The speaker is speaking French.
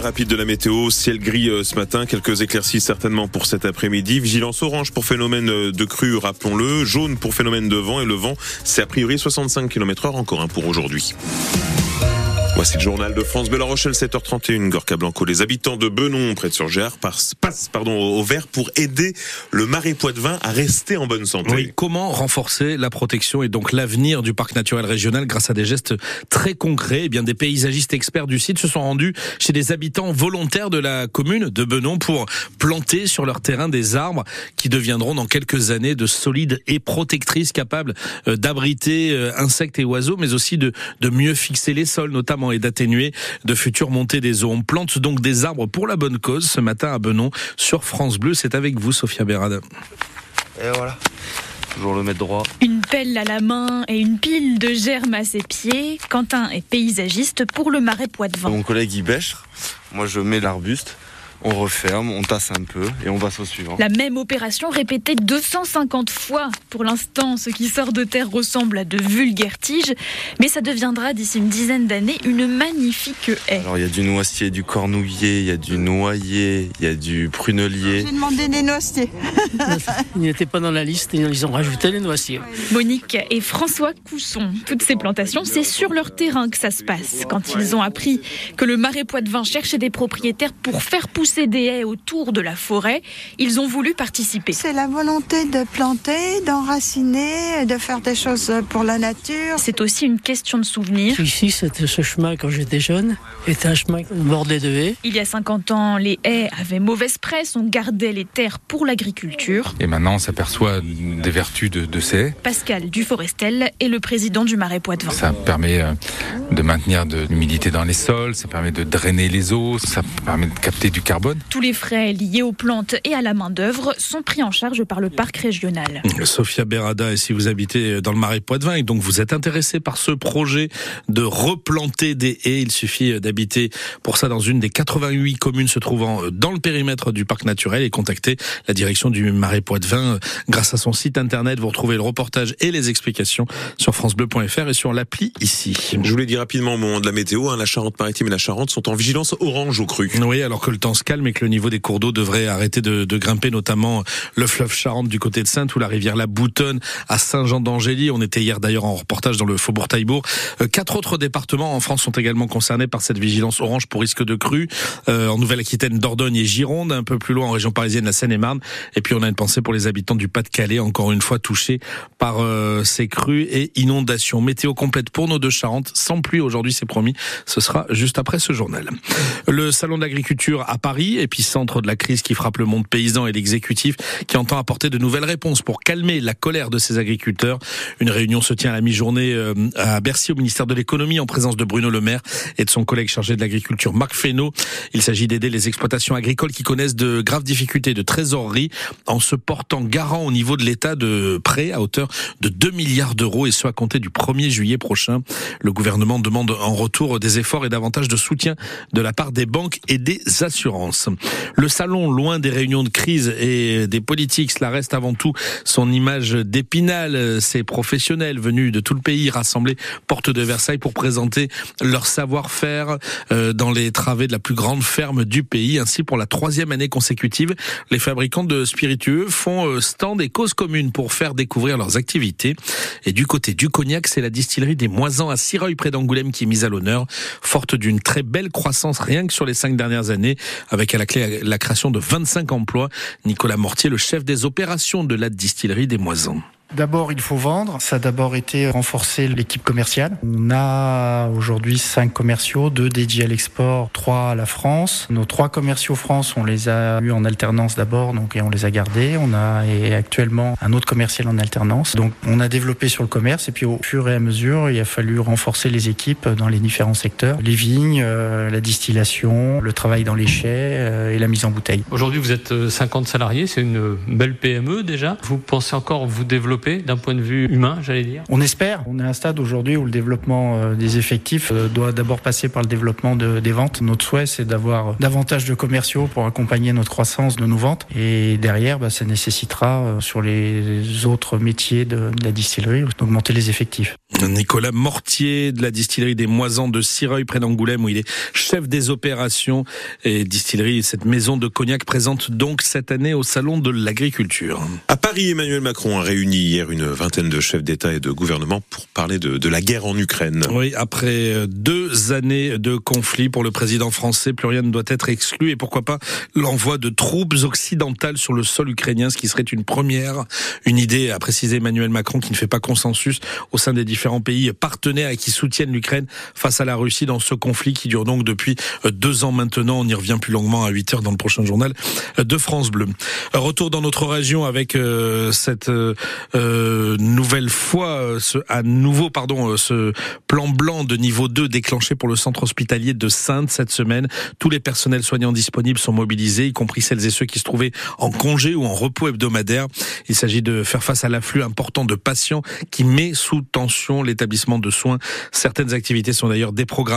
Rapide de la météo, ciel gris euh, ce matin, quelques éclaircies certainement pour cet après-midi. Vigilance orange pour phénomène euh, de crue, rappelons-le. Jaune pour phénomène de vent et le vent, c'est a priori 65 km heure encore un pour aujourd'hui. Voici le journal de France Bella Rochelle, 7h31, Gorka Blanco. Les habitants de Benon, près de Surgère, passent pardon, au vert pour aider le marais Poitevin à rester en bonne santé. Oui, comment renforcer la protection et donc l'avenir du parc naturel régional grâce à des gestes très concrets? Eh bien, des paysagistes experts du site se sont rendus chez des habitants volontaires de la commune de Benon pour planter sur leur terrain des arbres qui deviendront dans quelques années de solides et protectrices capables euh, d'abriter euh, insectes et oiseaux, mais aussi de, de mieux fixer les sols, notamment et d'atténuer de futures montées des eaux. On plante donc des arbres pour la bonne cause ce matin à Benon sur France Bleu. C'est avec vous, Sophia Berrad. Et voilà. Toujours le mettre droit. Une pelle à la main et une pile de germes à ses pieds. Quentin est paysagiste pour le marais Poitevin. Mon collègue y bêche. Moi je mets l'arbuste on referme, on tasse un peu et on passe au suivant. La même opération répétée 250 fois. Pour l'instant, ce qui sort de terre ressemble à de vulgaires tiges, mais ça deviendra d'ici une dizaine d'années une magnifique haie. Alors il y a du noisetier, du cornouiller, il y a du noyer, il y a du prunelier. J'ai demandé des noisetiers. Ils n'étaient pas dans la liste et ils ont rajouté les noisetiers. Monique et François Cousson. Toutes ces plantations, c'est sur leur terrain que ça se passe. Quand ils ont appris que le marais Poitevin cherchait des propriétaires pour faire pousser des haies autour de la forêt. Ils ont voulu participer. C'est la volonté de planter, d'enraciner, de faire des choses pour la nature. C'est aussi une question de souvenir. Ici, c'était ce chemin quand j'étais jeune, était un chemin bordé de haies. Il y a 50 ans, les haies avaient mauvaise presse, on gardait les terres pour l'agriculture. Et maintenant, on s'aperçoit des vertus de, de, ces haies. Pascal Duforestel est le président du Marais Poitevin. Ça permet euh, de maintenir de l'humidité dans les sols, ça permet de drainer les eaux, ça permet de capter du carbone tous les frais liés aux plantes et à la main-d'œuvre sont pris en charge par le parc régional. Sophia Berada, et si vous habitez dans le Marais Poitevin et donc vous êtes intéressé par ce projet de replanter des haies, il suffit d'habiter pour ça dans une des 88 communes se trouvant dans le périmètre du parc naturel et contacter la direction du Marais Poitevin grâce à son site internet. Vous retrouvez le reportage et les explications sur francebleu.fr et sur l'appli ici. Je voulais dire rapidement au moment de la météo, hein, la Charente-Maritime et la Charente sont en vigilance orange au cru. Oui, alors que le temps se calme et que le niveau des cours d'eau devrait arrêter de, de, grimper, notamment le fleuve Charente du côté de Sainte ou la rivière La Boutonne à Saint-Jean-d'Angély. On était hier d'ailleurs en reportage dans le Faubourg Taillebourg. Euh, quatre autres départements en France sont également concernés par cette vigilance orange pour risque de crue. Euh, en Nouvelle-Aquitaine, Dordogne et Gironde, un peu plus loin en région parisienne, la Seine-et-Marne. Et puis on a une pensée pour les habitants du Pas-de-Calais, encore une fois touchés par euh, ces crues et inondations. Météo complète pour nos deux Charentes, sans aujourd'hui, c'est promis. Ce sera juste après ce journal. Le salon de l'agriculture à Paris, épicentre de la crise qui frappe le monde paysan et l'exécutif qui entend apporter de nouvelles réponses pour calmer la colère de ces agriculteurs. Une réunion se tient à la mi-journée euh, à Bercy au ministère de l'économie en présence de Bruno Le Maire et de son collègue chargé de l'agriculture Marc Fesneau. Il s'agit d'aider les exploitations agricoles qui connaissent de graves difficultés de trésorerie en se portant garant au niveau de l'État de prêts à hauteur de 2 milliards d'euros et ce à compter du 1er juillet prochain. Le gouvernement demande en retour des efforts et davantage de soutien de la part des banques et des assurances. Le salon, loin des réunions de crise et des politiques, cela reste avant tout son image d'épinal. Ces professionnels venus de tout le pays rassemblés porte de Versailles pour présenter leur savoir-faire euh, dans les travées de la plus grande ferme du pays. Ainsi, pour la troisième année consécutive, les fabricants de spiritueux font euh, stand et cause commune pour faire découvrir leurs activités. Et du côté du cognac, c'est la distillerie des Moisans à Sireuil près d'Angoulême qui est mise à l'honneur, forte d'une très belle croissance rien que sur les cinq dernières années, avec à la clé la création de 25 emplois. Nicolas Mortier, le chef des opérations de la distillerie des Moisons. D'abord, il faut vendre. Ça a d'abord été renforcer l'équipe commerciale. On a aujourd'hui cinq commerciaux, deux dédiés à l'export, trois à la France. Nos trois commerciaux France, on les a eu en alternance d'abord, donc et on les a gardés. On a et actuellement un autre commercial en alternance. Donc, on a développé sur le commerce et puis au fur et à mesure, il a fallu renforcer les équipes dans les différents secteurs les vignes, euh, la distillation, le travail dans les chais euh, et la mise en bouteille. Aujourd'hui, vous êtes 50 salariés, c'est une belle PME déjà. Vous pensez encore vous développer développer d'un point de vue humain, j'allais dire On espère. On est à un stade aujourd'hui où le développement euh, des effectifs euh, doit d'abord passer par le développement de, des ventes. Notre souhait, c'est d'avoir davantage de commerciaux pour accompagner notre croissance de nos ventes. Et derrière, bah, ça nécessitera euh, sur les autres métiers de, de la distillerie d'augmenter les effectifs. Nicolas Mortier de la distillerie des Moisans de Sireuil près d'Angoulême où il est chef des opérations et distillerie. Cette maison de cognac présente donc cette année au salon de l'agriculture. À Paris, Emmanuel Macron a réuni hier une vingtaine de chefs d'État et de gouvernement pour parler de, la guerre en Ukraine. Oui, après deux années de conflit pour le président français, plus rien ne doit être exclu et pourquoi pas l'envoi de troupes occidentales sur le sol ukrainien, ce qui serait une première, une idée, a précisé Emmanuel Macron, qui ne fait pas consensus au sein des différents pays partenaires et qui soutiennent l'Ukraine face à la Russie dans ce conflit qui dure donc depuis deux ans maintenant. On y revient plus longuement à 8 heures dans le prochain journal de France Bleu. Retour dans notre région avec euh, cette euh, nouvelle fois, ce, à nouveau, pardon, ce plan blanc de niveau 2 déclenché pour le centre hospitalier de Sainte cette semaine. Tous les personnels soignants disponibles sont mobilisés, y compris celles et ceux qui se trouvaient en congé ou en repos hebdomadaire. Il s'agit de faire face à l'afflux important de patients qui met sous tension l'établissement de soins. Certaines activités sont d'ailleurs déprogrammées